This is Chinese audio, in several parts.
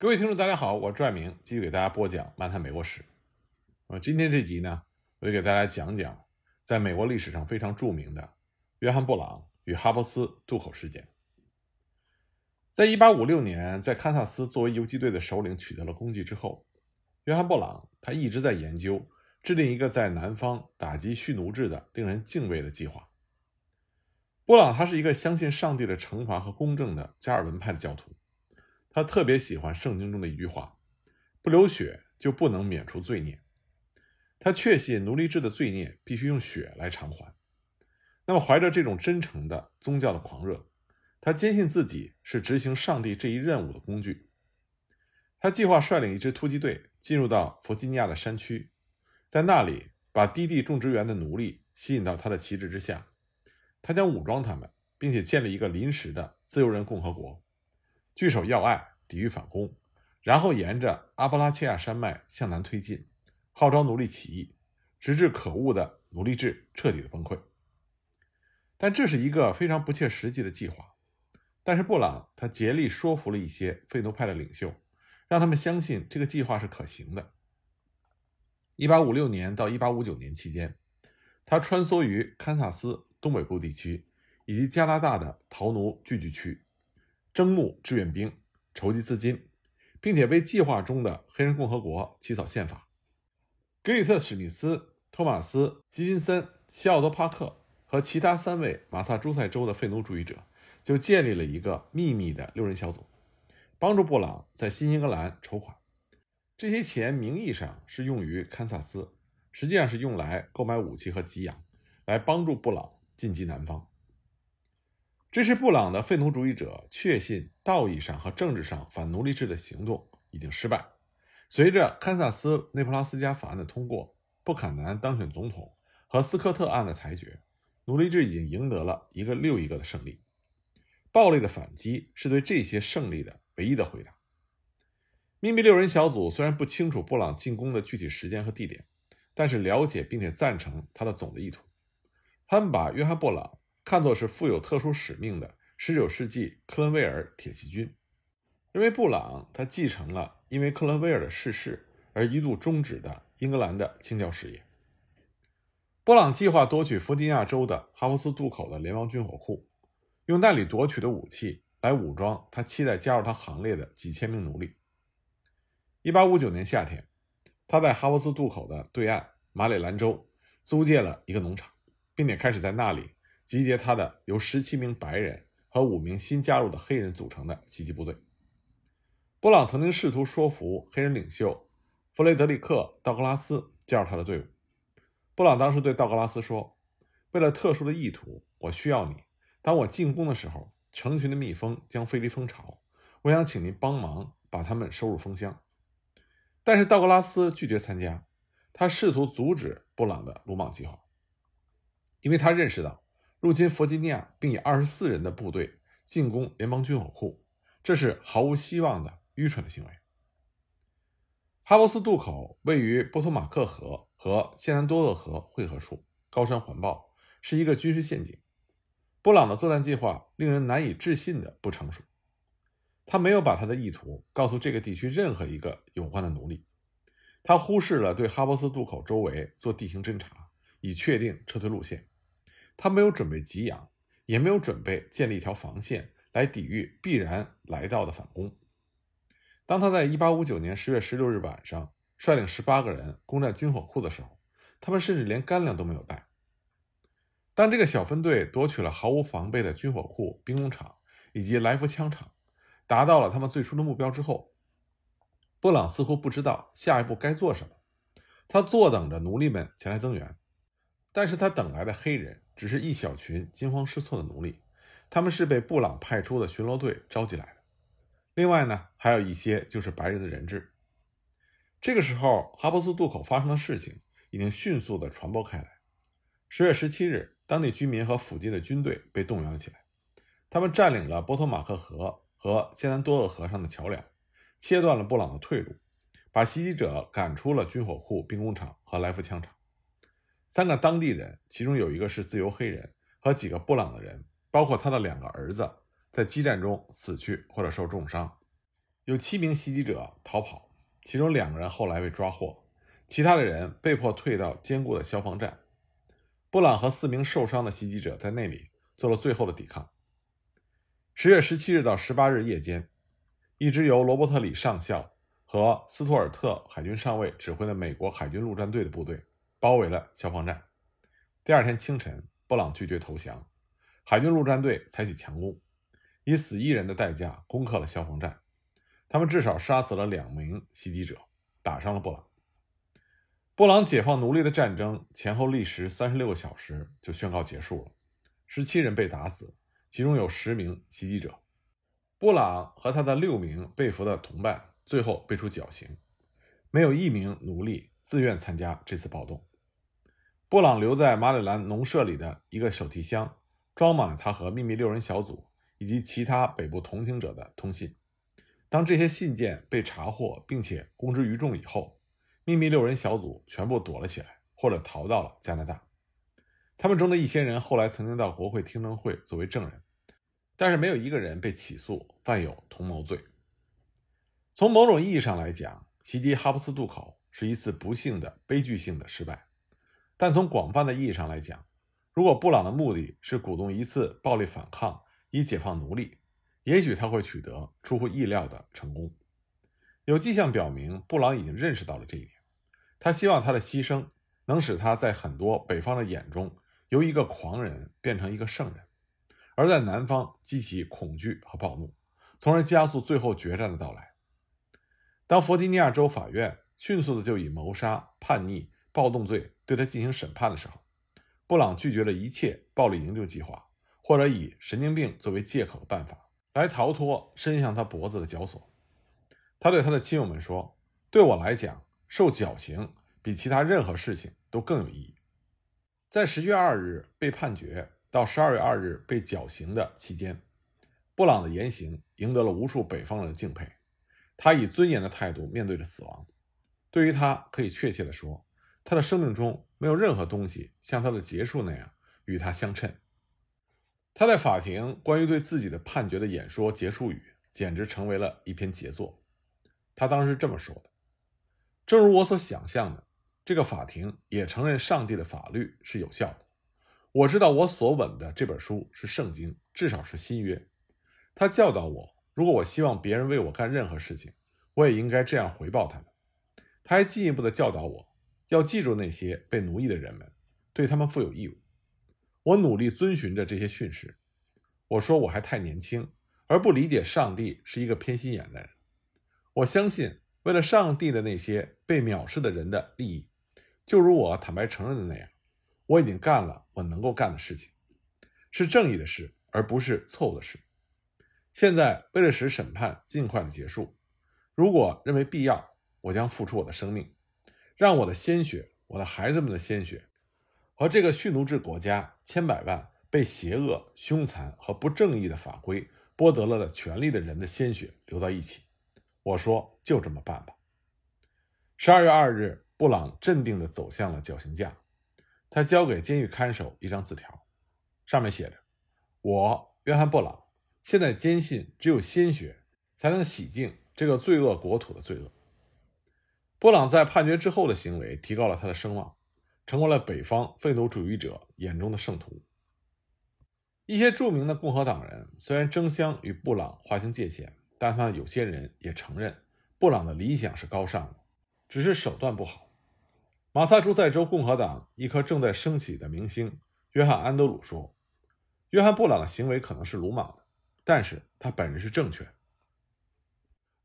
各位听众，大家好，我是爱明，继续给大家播讲《漫谈美国史》。呃，今天这集呢，我就给大家讲讲在美国历史上非常著名的约翰·布朗与哈珀斯渡口事件。在1856年，在堪萨斯作为游击队的首领取得了功绩之后，约翰·布朗他一直在研究制定一个在南方打击蓄奴制的令人敬畏的计划。布朗他是一个相信上帝的惩罚和公正的加尔文派的教徒。他特别喜欢圣经中的一句话：“不流血就不能免除罪孽。”他确信奴隶制的罪孽必须用血来偿还。那么，怀着这种真诚的宗教的狂热，他坚信自己是执行上帝这一任务的工具。他计划率领一支突击队进入到弗吉尼亚的山区，在那里把低地种植园的奴隶吸引到他的旗帜之下。他将武装他们，并且建立一个临时的自由人共和国。据守要隘，抵御反攻，然后沿着阿布拉契亚山脉向南推进，号召奴隶起义，直至可恶的奴隶制彻底的崩溃。但这是一个非常不切实际的计划。但是布朗他竭力说服了一些废奴派的领袖，让他们相信这个计划是可行的。1856年到1859年期间，他穿梭于堪萨斯东北部地区以及加拿大的逃奴聚居区。征募志愿兵，筹集资金，并且为计划中的黑人共和国起草宪法。格里特·史密斯、托马斯·吉金森、西奥多·帕克和其他三位马萨诸塞州的废奴主义者就建立了一个秘密的六人小组，帮助布朗在新英格兰筹款。这些钱名义上是用于堪萨斯，实际上是用来购买武器和给养，来帮助布朗进击南方。支持布朗的废奴主义者确信，道义上和政治上反奴隶制的行动已经失败。随着堪萨斯内普拉斯加法案的通过，布坎南当选总统和斯科特案的裁决，奴隶制已经赢得了一个又一个的胜利。暴力的反击是对这些胜利的唯一的回答。秘密六人小组虽然不清楚布朗进攻的具体时间和地点，但是了解并且赞成他的总的意图。他们把约翰·布朗。看作是富有特殊使命的19世纪克伦威尔铁骑军，认为布朗他继承了因为克伦威尔的逝世而一度终止的英格兰的清教事业。布朗计划夺取弗吉尼亚州的哈弗斯渡口的联邦军火库，用那里夺取的武器来武装他期待加入他行列的几千名奴隶。1859年夏天，他在哈弗斯渡口的对岸马里兰州租借了一个农场，并且开始在那里。集结他的由十七名白人和五名新加入的黑人组成的袭击部队。布朗曾经试图说服黑人领袖弗雷德里克·道格拉斯加入他的队伍。布朗当时对道格拉斯说：“为了特殊的意图，我需要你。当我进攻的时候，成群的蜜蜂将飞离蜂巢。我想请您帮忙把它们收入蜂箱。”但是道格拉斯拒绝参加。他试图阻止布朗的鲁莽计划，因为他认识到。入侵弗吉尼亚，并以二十四人的部队进攻联邦军火库，这是毫无希望的愚蠢的行为。哈珀斯渡口位于波托马克河和谢南多厄河汇合处，高山环抱，是一个军事陷阱。布朗的作战计划令人难以置信的不成熟。他没有把他的意图告诉这个地区任何一个有关的奴隶。他忽视了对哈珀斯渡口周围做地形侦察，以确定撤退路线。他没有准备给养，也没有准备建立一条防线来抵御必然来到的反攻。当他在1859年10月16日晚上率领18个人攻占军火库的时候，他们甚至连干粮都没有带。当这个小分队夺取了毫无防备的军火库、兵工厂以及来福枪厂，达到了他们最初的目标之后，布朗似乎不知道下一步该做什么。他坐等着奴隶们前来增援，但是他等来的黑人。只是一小群惊慌失措的奴隶，他们是被布朗派出的巡逻队召集来的。另外呢，还有一些就是白人的人质。这个时候，哈珀斯渡口发生的事情已经迅速地传播开来。十月十七日，当地居民和附近的军队被动员了起来，他们占领了波托马克河和谢南多厄河上的桥梁，切断了布朗的退路，把袭击者赶出了军火库、兵工厂和来福枪厂。三个当地人，其中有一个是自由黑人，和几个布朗的人，包括他的两个儿子，在激战中死去或者受重伤。有七名袭击者逃跑，其中两个人后来被抓获，其他的人被迫退到坚固的消防站。布朗和四名受伤的袭击者在那里做了最后的抵抗。十月十七日到十八日夜间，一支由罗伯特里上校和斯图尔特海军上尉指挥的美国海军陆战队的部队包围了消防站。第二天清晨，布朗拒绝投降，海军陆战队采取强攻。以死一人的代价攻克了消防站，他们至少杀死了两名袭击者，打伤了布朗。布朗解放奴隶的战争前后历时三十六个小时就宣告结束了，十七人被打死，其中有十名袭击者。布朗和他的六名被俘的同伴最后被处绞刑，没有一名奴隶自愿参加这次暴动。布朗留在马里兰农舍里的一个手提箱，装满了他和秘密六人小组。以及其他北部同行者的通信。当这些信件被查获并且公之于众以后，秘密六人小组全部躲了起来，或者逃到了加拿大。他们中的一些人后来曾经到国会听证会作为证人，但是没有一个人被起诉犯有同谋罪。从某种意义上来讲，袭击哈布斯渡口是一次不幸的悲剧性的失败。但从广泛的意义上来讲，如果布朗的目的是鼓动一次暴力反抗，以解放奴隶，也许他会取得出乎意料的成功。有迹象表明，布朗已经认识到了这一点。他希望他的牺牲能使他在很多北方的眼中由一个狂人变成一个圣人，而在南方激起恐惧和暴怒，从而加速最后决战的到来。当弗吉尼亚州法院迅速的就以谋杀、叛逆、暴动罪对他进行审判的时候，布朗拒绝了一切暴力营救计划。或者以神经病作为借口的办法来逃脱伸向他脖子的绞索。他对他的亲友们说：“对我来讲，受绞刑比其他任何事情都更有意义。”在十月二日被判决到十二月二日被绞刑的期间，布朗的言行赢得了无数北方人的敬佩。他以尊严的态度面对着死亡。对于他，可以确切地说，他的生命中没有任何东西像他的结束那样与他相称。他在法庭关于对自己的判决的演说结束语，简直成为了一篇杰作。他当时这么说的：“正如我所想象的，这个法庭也承认上帝的法律是有效的。我知道我所吻的这本书是圣经，至少是新约。他教导我，如果我希望别人为我干任何事情，我也应该这样回报他们。他还进一步的教导我，要记住那些被奴役的人们，对他们负有义务。”我努力遵循着这些训示。我说我还太年轻，而不理解上帝是一个偏心眼的人。我相信，为了上帝的那些被藐视的人的利益，就如我坦白承认的那样，我已经干了我能够干的事情，是正义的事，而不是错误的事。现在，为了使审判尽快的结束，如果认为必要，我将付出我的生命，让我的鲜血，我的孩子们的鲜血。和这个蓄奴制国家千百万被邪恶、凶残和不正义的法规剥夺了的权利的人的鲜血流到一起，我说就这么办吧。十二月二日，布朗镇定地走向了绞刑架，他交给监狱看守一张字条，上面写着：“我约翰·布朗现在坚信，只有鲜血才能洗净这个罪恶国土的罪恶。”布朗在判决之后的行为提高了他的声望。成为了北方废奴主义者眼中的圣徒。一些著名的共和党人虽然争相与布朗划清界限，但他们有些人也承认布朗的理想是高尚的，只是手段不好。马萨诸塞州共和党一颗正在升起的明星约翰·安德鲁说：“约翰·布朗的行为可能是鲁莽的，但是他本人是正确。”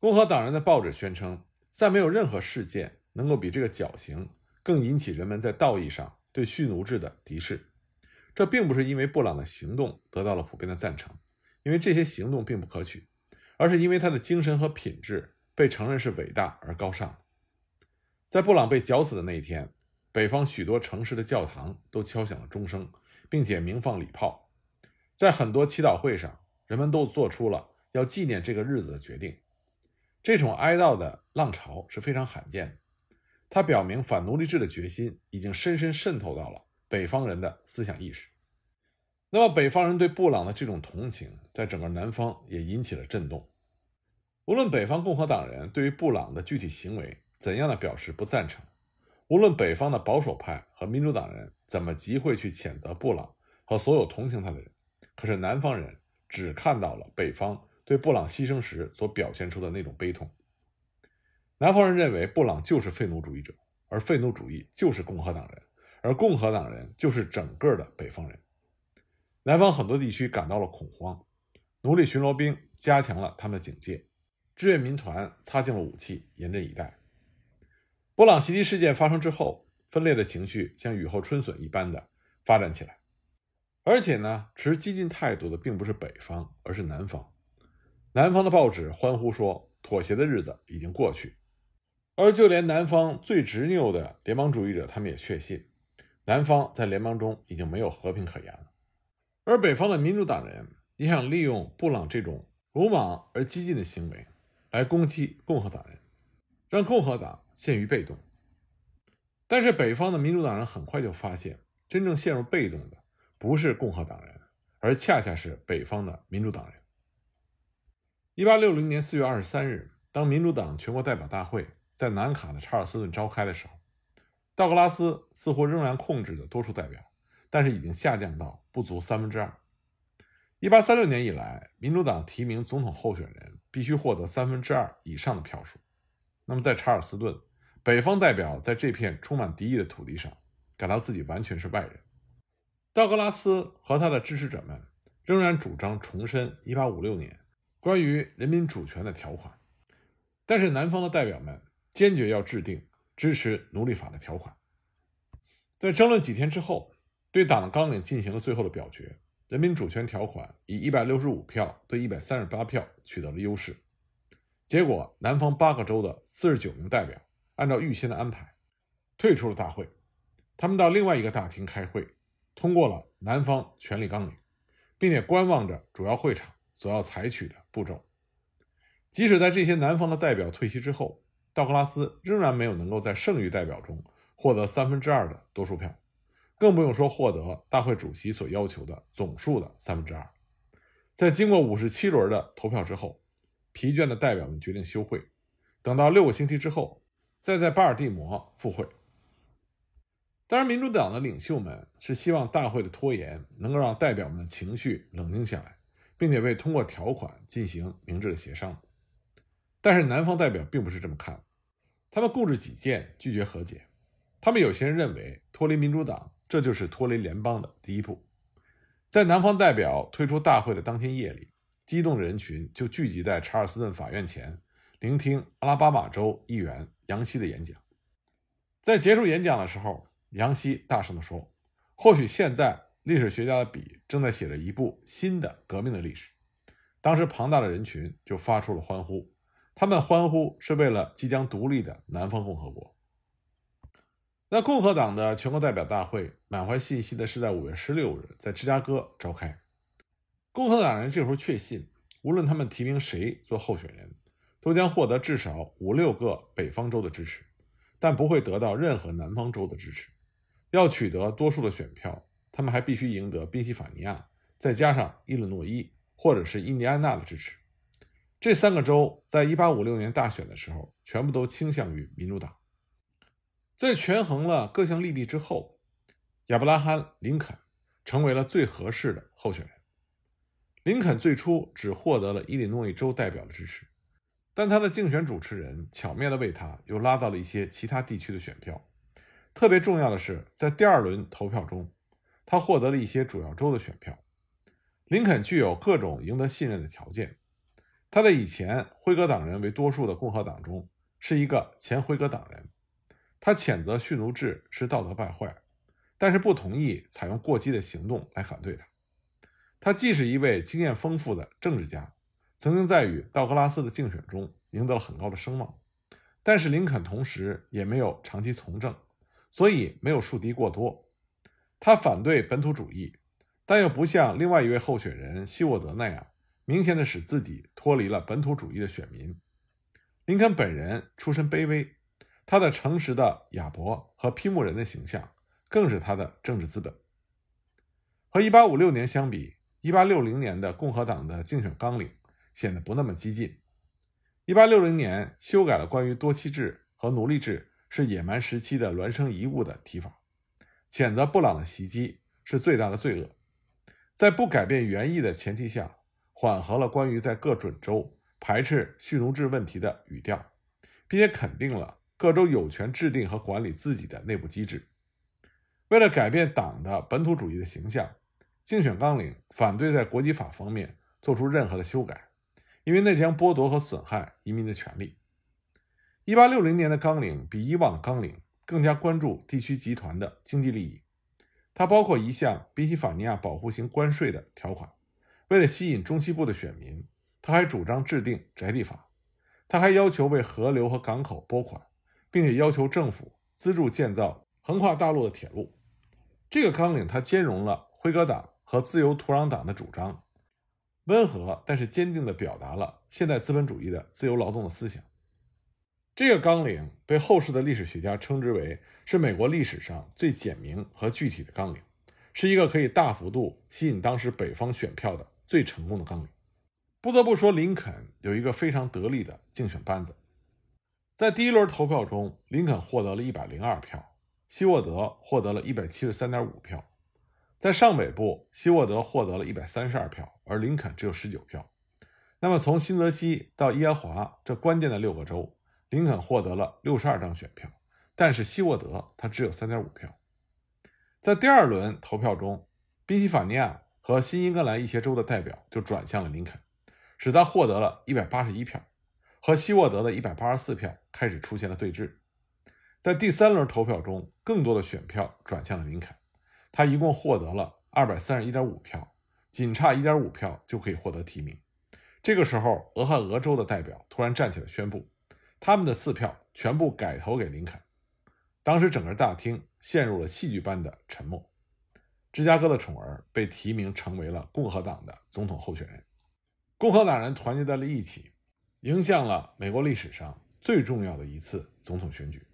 共和党人的报纸宣称，再没有任何事件能够比这个绞刑。更引起人们在道义上对蓄奴制的敌视，这并不是因为布朗的行动得到了普遍的赞成，因为这些行动并不可取，而是因为他的精神和品质被承认是伟大而高尚。在布朗被绞死的那一天，北方许多城市的教堂都敲响了钟声，并且鸣放礼炮，在很多祈祷会上，人们都做出了要纪念这个日子的决定。这种哀悼的浪潮是非常罕见的。它表明反奴隶制的决心已经深深渗透到了北方人的思想意识。那么，北方人对布朗的这种同情，在整个南方也引起了震动。无论北方共和党人对于布朗的具体行为怎样的表示不赞成，无论北方的保守派和民主党人怎么集会去谴责布朗和所有同情他的人，可是南方人只看到了北方对布朗牺牲时所表现出的那种悲痛。南方人认为布朗就是废奴主义者，而废奴主义就是共和党人，而共和党人就是整个的北方人。南方很多地区感到了恐慌，奴隶巡逻兵加强了他们的警戒。志愿民团擦净了武器，严阵以待。布朗袭击事件发生之后，分裂的情绪像雨后春笋一般的发展起来。而且呢，持激进态度的并不是北方，而是南方。南方的报纸欢呼说，妥协的日子已经过去。而就连南方最执拗的联邦主义者，他们也确信，南方在联邦中已经没有和平可言了。而北方的民主党人也想利用布朗这种鲁莽而激进的行为。来攻击共和党人，让共和党陷于被动。但是北方的民主党人很快就发现，真正陷入被动的不是共和党人，而恰恰是北方的民主党人。一八六零年四月二十三日，当民主党全国代表大会在南卡的查尔斯顿召开的时候，道格拉斯似乎仍然控制着多数代表，但是已经下降到不足三分之二。一八三六年以来，民主党提名总统候选人必须获得三分之二以上的票数。那么，在查尔斯顿，北方代表在这片充满敌意的土地上，感到自己完全是外人。道格拉斯和他的支持者们仍然主张重申一八五六年关于人民主权的条款，但是南方的代表们坚决要制定支持奴隶法的条款。在争论几天之后，对党的纲领进行了最后的表决。人民主权条款以一百六十五票对一百三十八票取得了优势，结果南方八个州的四十九名代表按照预先的安排退出了大会，他们到另外一个大厅开会，通过了南方权力纲领，并且观望着主要会场所要采取的步骤。即使在这些南方的代表退席之后，道格拉斯仍然没有能够在剩余代表中获得三分之二的多数票。更不用说获得大会主席所要求的总数的三分之二。在经过五十七轮的投票之后，疲倦的代表们决定休会，等到六个星期之后，再在巴尔的摩复会。当然，民主党的领袖们是希望大会的拖延能够让代表们的情绪冷静下来，并且为通过条款进行明智的协商。但是南方代表并不是这么看，他们固执己见，拒绝和解。他们有些人认为脱离民主党。这就是脱离联邦的第一步。在南方代表退出大会的当天夜里，激动的人群就聚集在查尔斯顿法院前，聆听阿拉巴马州议员杨希的演讲。在结束演讲的时候，杨希大声地说：“或许现在历史学家的笔正在写着一部新的革命的历史。”当时庞大的人群就发出了欢呼，他们欢呼是为了即将独立的南方共和国。那共和党的全国代表大会满怀信心的是在五月十六日在芝加哥召开。共和党人这时候确信，无论他们提名谁做候选人，都将获得至少五六个北方州的支持，但不会得到任何南方州的支持。要取得多数的选票，他们还必须赢得宾夕法尼亚，再加上伊利诺伊或者是印第安纳的支持。这三个州在一八五六年大选的时候，全部都倾向于民主党。在权衡了各项利弊之后，亚伯拉罕·林肯成为了最合适的候选人。林肯最初只获得了伊利诺伊州代表的支持，但他的竞选主持人巧妙地为他又拉到了一些其他地区的选票。特别重要的是，在第二轮投票中，他获得了一些主要州的选票。林肯具有各种赢得信任的条件。他在以前辉格党人为多数的共和党中是一个前辉格党人。他谴责蓄奴制是道德败坏，但是不同意采用过激的行动来反对他。他既是一位经验丰富的政治家，曾经在与道格拉斯的竞选中赢得了很高的声望，但是林肯同时也没有长期从政，所以没有树敌过多。他反对本土主义，但又不像另外一位候选人希沃德那样，明显的使自己脱离了本土主义的选民。林肯本人出身卑微。他的诚实的亚伯和批木人的形象，更是他的政治资本。和1856年相比，1860年的共和党的竞选纲领显得不那么激进。一八六零年修改了关于多妻制和奴隶制是野蛮时期的孪生遗物的提法，谴责布朗的袭击是最大的罪恶。在不改变原意的前提下，缓和了关于在各准州排斥蓄奴制问题的语调，并且肯定了各州有权制定和管理自己的内部机制。为了改变党的本土主义的形象，竞选纲领反对在国籍法方面做出任何的修改，因为那将剥夺和损害移民的权利。一八六零年的纲领比以往纲领更加关注地区集团的经济利益，它包括一项宾夕法尼亚保护型关税的条款。为了吸引中西部的选民，他还主张制定宅地法，他还要求为河流和港口拨款，并且要求政府资助建造横跨大陆的铁路。这个纲领它兼容了辉格党和自由土壤党的主张，温和但是坚定地表达了现代资本主义的自由劳动的思想。这个纲领被后世的历史学家称之为是美国历史上最简明和具体的纲领，是一个可以大幅度吸引当时北方选票的最成功的纲领。不得不说，林肯有一个非常得力的竞选班子。在第一轮投票中，林肯获得了一百零二票，希沃德获得了一百七十三点五票。在上北部，希沃德获得了一百三十二票，而林肯只有十九票。那么，从新泽西到耶华这关键的六个州。林肯获得了六十二张选票，但是希沃德他只有三点五票。在第二轮投票中，宾夕法尼亚和新英格兰一些州的代表就转向了林肯，使他获得了一百八十一票，和希沃德的一百八十四票开始出现了对峙。在第三轮投票中，更多的选票转向了林肯，他一共获得了二百三十一点五票，仅差一点五票就可以获得提名。这个时候，俄亥俄州的代表突然站起来宣布。他们的四票全部改投给林肯，当时整个大厅陷入了戏剧般的沉默。芝加哥的宠儿被提名成为了共和党的总统候选人，共和党人团结在了一起，迎向了美国历史上最重要的一次总统选举。